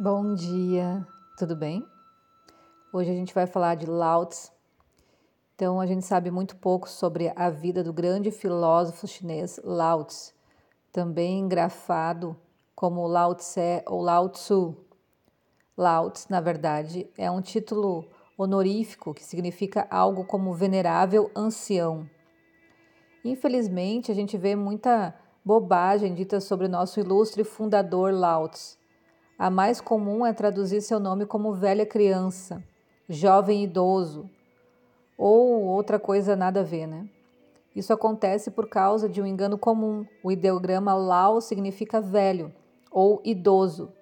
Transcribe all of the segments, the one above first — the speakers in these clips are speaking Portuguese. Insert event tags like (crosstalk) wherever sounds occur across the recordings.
Bom dia, tudo bem? Hoje a gente vai falar de Lao Tzu. Então, a gente sabe muito pouco sobre a vida do grande filósofo chinês Lao Tzu, também engrafado como Lao Tse ou Lao Tzu. Lao Tzu, na verdade, é um título honorífico que significa algo como venerável ancião. Infelizmente, a gente vê muita bobagem dita sobre o nosso ilustre fundador Lao Tzu a mais comum é traduzir seu nome como velha criança, jovem idoso ou outra coisa nada a ver, né? Isso acontece por causa de um engano comum. O ideograma Lao significa velho ou idoso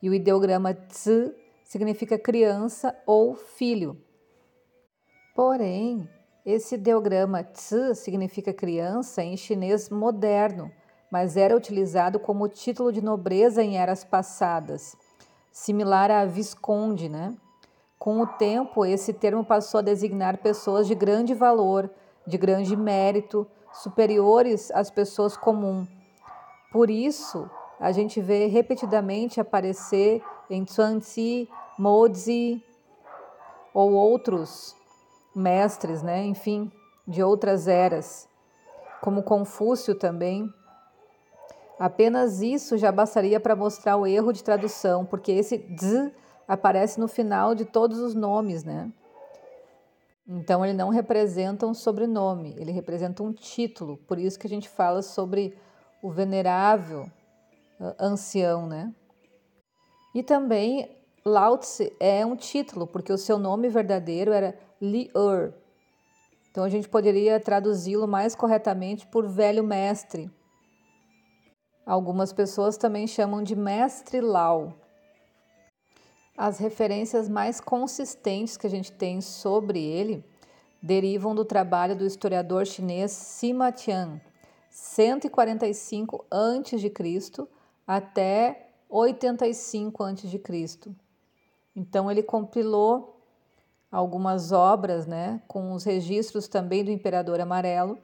e o ideograma Tzu significa criança ou filho. Porém, esse ideograma Tzu significa criança em chinês moderno mas era utilizado como título de nobreza em eras passadas, similar a visconde, né? Com o tempo, esse termo passou a designar pessoas de grande valor, de grande mérito, superiores às pessoas comuns. Por isso, a gente vê repetidamente aparecer em Zhuangzi, Mozi ou outros mestres, né? enfim, de outras eras, como Confúcio também, Apenas isso já bastaria para mostrar o erro de tradução, porque esse z aparece no final de todos os nomes, né? Então ele não representa um sobrenome, ele representa um título. Por isso que a gente fala sobre o venerável uh, ancião, né? E também Lao Tse é um título, porque o seu nome verdadeiro era Li Er. Então a gente poderia traduzi-lo mais corretamente por velho mestre Algumas pessoas também chamam de mestre Lao. As referências mais consistentes que a gente tem sobre ele derivam do trabalho do historiador chinês Sima Tian, 145 a.C. até 85 a.C. Então ele compilou algumas obras, né, com os registros também do imperador amarelo.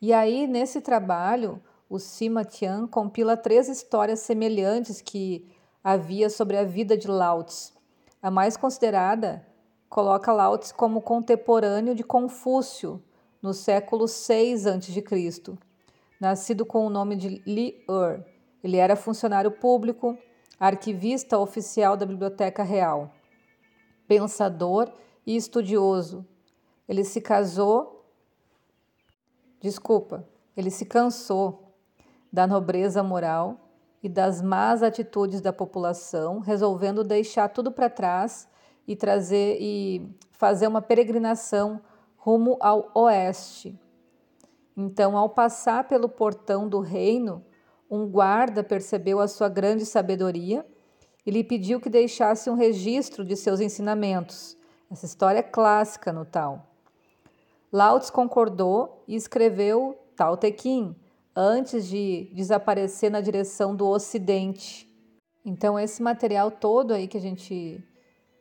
E aí nesse trabalho o Sima Tian compila três histórias semelhantes que havia sobre a vida de Lao Tzu. A mais considerada coloca Lao Tzu como contemporâneo de Confúcio, no século 6 a.C., nascido com o nome de Li Er. Ele era funcionário público, arquivista oficial da Biblioteca Real, pensador e estudioso. Ele se casou. Desculpa, ele se cansou da nobreza moral e das más atitudes da população, resolvendo deixar tudo para trás e trazer e fazer uma peregrinação rumo ao oeste. Então, ao passar pelo portão do reino, um guarda percebeu a sua grande sabedoria e lhe pediu que deixasse um registro de seus ensinamentos. Essa história é clássica no tal. Lao Tzu concordou e escreveu Tao Te Ching, antes de desaparecer na direção do ocidente. Então, esse material todo aí que a gente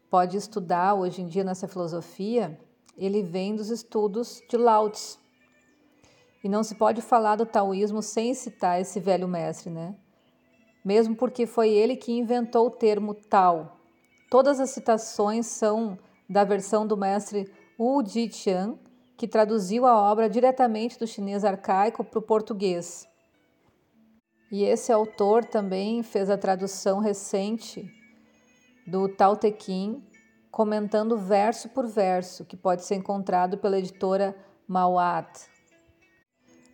pode estudar hoje em dia nessa filosofia, ele vem dos estudos de Lao Tzu. E não se pode falar do taoísmo sem citar esse velho mestre, né? Mesmo porque foi ele que inventou o termo Tao. Todas as citações são da versão do mestre Wu Jiqian, que traduziu a obra diretamente do chinês arcaico para o português. E esse autor também fez a tradução recente do Tao Te Ching, comentando verso por verso, que pode ser encontrado pela editora Mauat.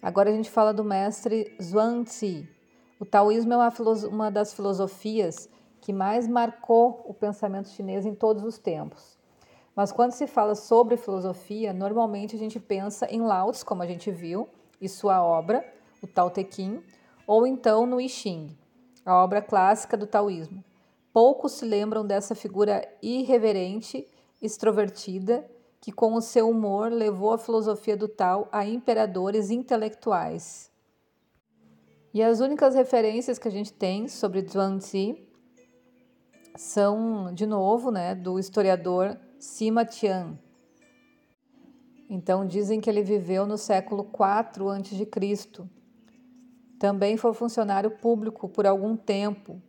Agora a gente fala do mestre Zhuangzi. O taoísmo é uma, uma das filosofias que mais marcou o pensamento chinês em todos os tempos. Mas quando se fala sobre filosofia, normalmente a gente pensa em Lao Tzu, como a gente viu, e sua obra, o Tao Te Ching, ou então no I Ching, a obra clássica do taoísmo. Poucos se lembram dessa figura irreverente, extrovertida, que com o seu humor levou a filosofia do Tao a imperadores intelectuais. E as únicas referências que a gente tem sobre Zhuangzi são, de novo, né, do historiador Sima Tian. Então dizem que ele viveu no século IV a.C. Também foi funcionário público por algum tempo.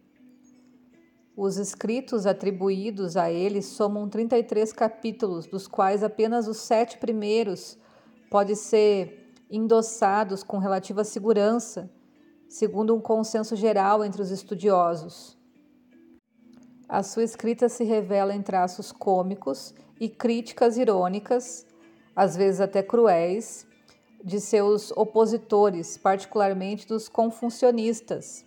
Os escritos atribuídos a ele somam 33 capítulos, dos quais apenas os sete primeiros podem ser endossados com relativa segurança, segundo um consenso geral entre os estudiosos. A sua escrita se revela em traços cômicos e críticas irônicas, às vezes até cruéis, de seus opositores, particularmente dos confucionistas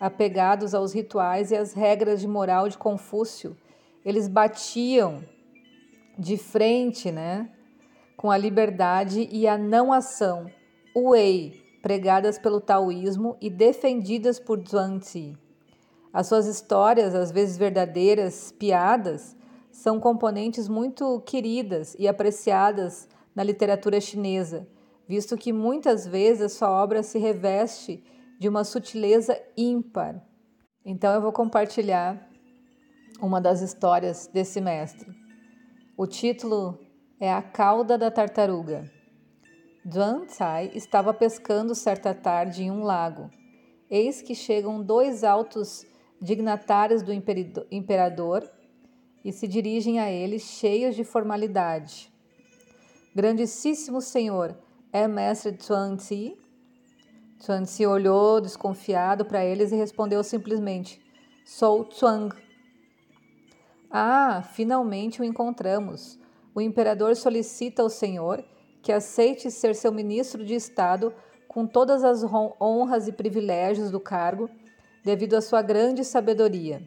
apegados aos rituais e às regras de moral de Confúcio, eles batiam de frente, né, com a liberdade e a não ação, Wei, pregadas pelo taoísmo e defendidas por Zhuangzi. As suas histórias, às vezes verdadeiras, piadas, são componentes muito queridas e apreciadas na literatura chinesa, visto que muitas vezes sua obra se reveste de uma sutileza ímpar. Então eu vou compartilhar uma das histórias desse mestre. O título é A Cauda da Tartaruga. Duan Tsai estava pescando certa tarde em um lago. Eis que chegam dois altos dignatários do imperador e se dirigem a ele cheios de formalidade. Grandíssimo senhor, é mestre Chuan Tzi? Chuanzi olhou desconfiado para eles e respondeu simplesmente: Sou Chuang. Ah, finalmente o encontramos. O imperador solicita ao senhor que aceite ser seu ministro de Estado com todas as honras e privilégios do cargo, devido à sua grande sabedoria.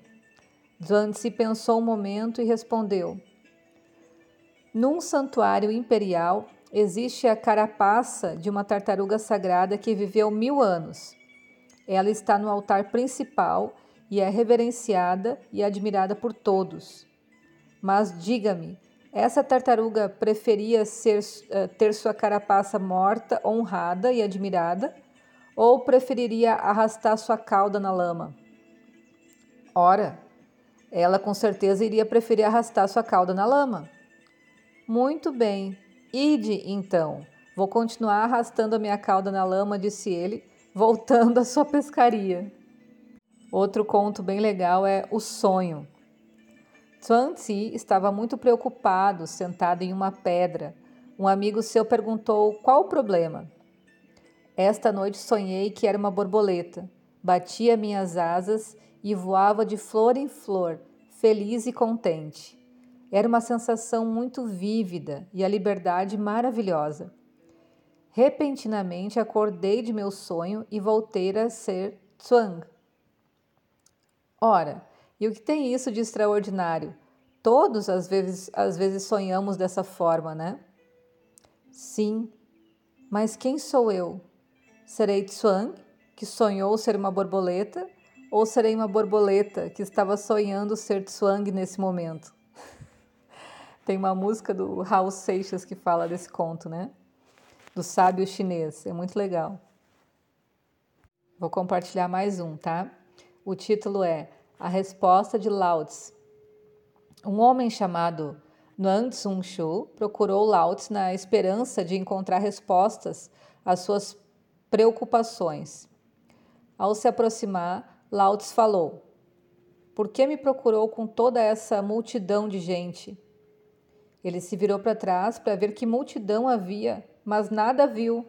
Zhuangzi pensou um momento e respondeu: Num santuário imperial existe a carapaça de uma tartaruga sagrada que viveu mil anos. Ela está no altar principal e é reverenciada e admirada por todos. Mas diga-me, essa tartaruga preferia ser, uh, ter sua carapaça morta, honrada e admirada, ou preferiria arrastar sua cauda na lama? Ora, ela com certeza iria preferir arrastar sua cauda na lama. Muito bem, Ide, então. Vou continuar arrastando a minha cauda na lama, disse ele, voltando à sua pescaria. Outro conto bem legal é O Sonho. Tzi estava muito preocupado, sentado em uma pedra. Um amigo seu perguntou qual o problema. Esta noite sonhei que era uma borboleta. Batia minhas asas e voava de flor em flor, feliz e contente. Era uma sensação muito vívida e a liberdade maravilhosa. Repentinamente acordei de meu sonho e voltei a ser Tswang. Ora, e o que tem isso de extraordinário? Todos às vezes, às vezes sonhamos dessa forma, né? Sim, mas quem sou eu? Serei Tswang, que sonhou ser uma borboleta, ou serei uma borboleta que estava sonhando ser Tswang nesse momento? (laughs) Tem uma música do Raul Seixas que fala desse conto, né? Do sábio chinês. É muito legal. Vou compartilhar mais um, tá? O título é A Resposta de Lao Tzu. Um homem chamado Nuan Tsung Shu procurou Lao Tzu na esperança de encontrar respostas às suas preocupações. Ao se aproximar, Lao Tzu falou: Por que me procurou com toda essa multidão de gente? Ele se virou para trás para ver que multidão havia, mas nada viu.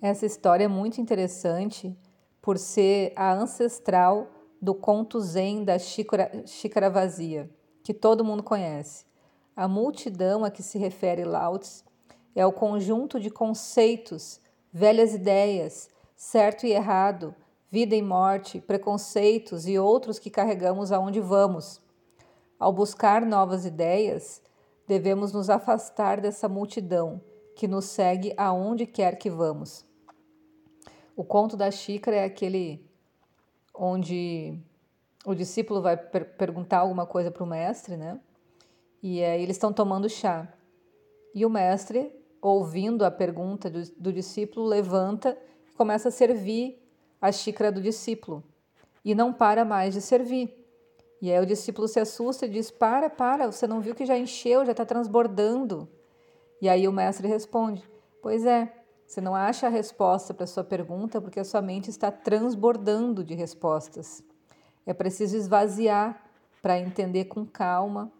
Essa história é muito interessante por ser a ancestral do conto zen da xícara, xícara vazia, que todo mundo conhece. A multidão a que se refere Lao Tzu é o conjunto de conceitos, velhas ideias, certo e errado, vida e morte, preconceitos e outros que carregamos aonde vamos. Ao buscar novas ideias, devemos nos afastar dessa multidão que nos segue aonde quer que vamos. O conto da xícara é aquele onde o discípulo vai per perguntar alguma coisa para o mestre, né? E aí eles estão tomando chá. E o mestre, ouvindo a pergunta do, do discípulo, levanta e começa a servir a xícara do discípulo. E não para mais de servir. E aí o discípulo se assusta e diz: Para, para, você não viu que já encheu, já está transbordando. E aí o mestre responde: Pois é, você não acha a resposta para a sua pergunta porque a sua mente está transbordando de respostas. É preciso esvaziar para entender com calma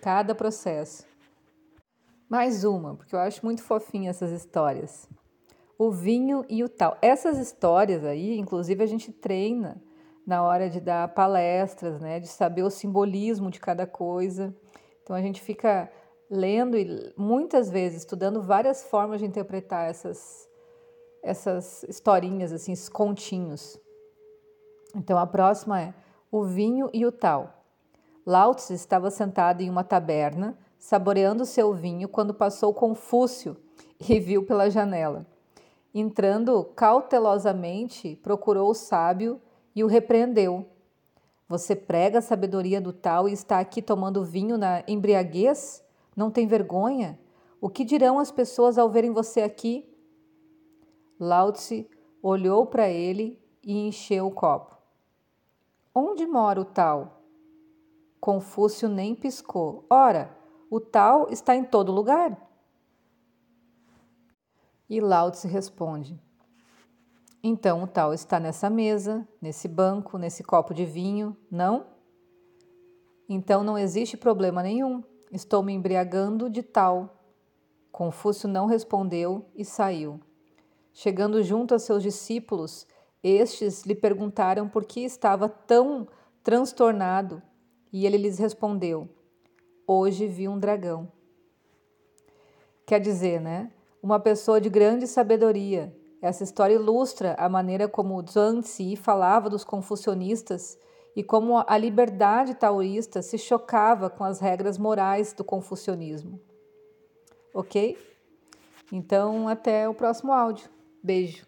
cada processo. Mais uma, porque eu acho muito fofinha essas histórias. O vinho e o tal. Essas histórias aí, inclusive, a gente treina na hora de dar palestras, né, de saber o simbolismo de cada coisa. Então a gente fica lendo e muitas vezes estudando várias formas de interpretar essas essas historinhas assim, esses continhos. Então a próxima é o vinho e o tal. Lao Tzu estava sentado em uma taberna, saboreando seu vinho, quando passou Confúcio e viu pela janela. Entrando cautelosamente, procurou o sábio e o repreendeu. Você prega a sabedoria do tal e está aqui tomando vinho na embriaguez? Não tem vergonha? O que dirão as pessoas ao verem você aqui? Lao olhou para ele e encheu o copo. Onde mora o tal? Confúcio nem piscou. Ora, o tal está em todo lugar. E Lao Tse responde: então o tal está nessa mesa, nesse banco, nesse copo de vinho, não? Então não existe problema nenhum. Estou me embriagando de tal. Confúcio não respondeu e saiu. Chegando junto a seus discípulos, estes lhe perguntaram por que estava tão transtornado, e ele lhes respondeu: Hoje vi um dragão. Quer dizer, né? Uma pessoa de grande sabedoria. Essa história ilustra a maneira como Zhuangzi falava dos confucionistas e como a liberdade taoísta se chocava com as regras morais do confucionismo. Ok? Então, até o próximo áudio. Beijo.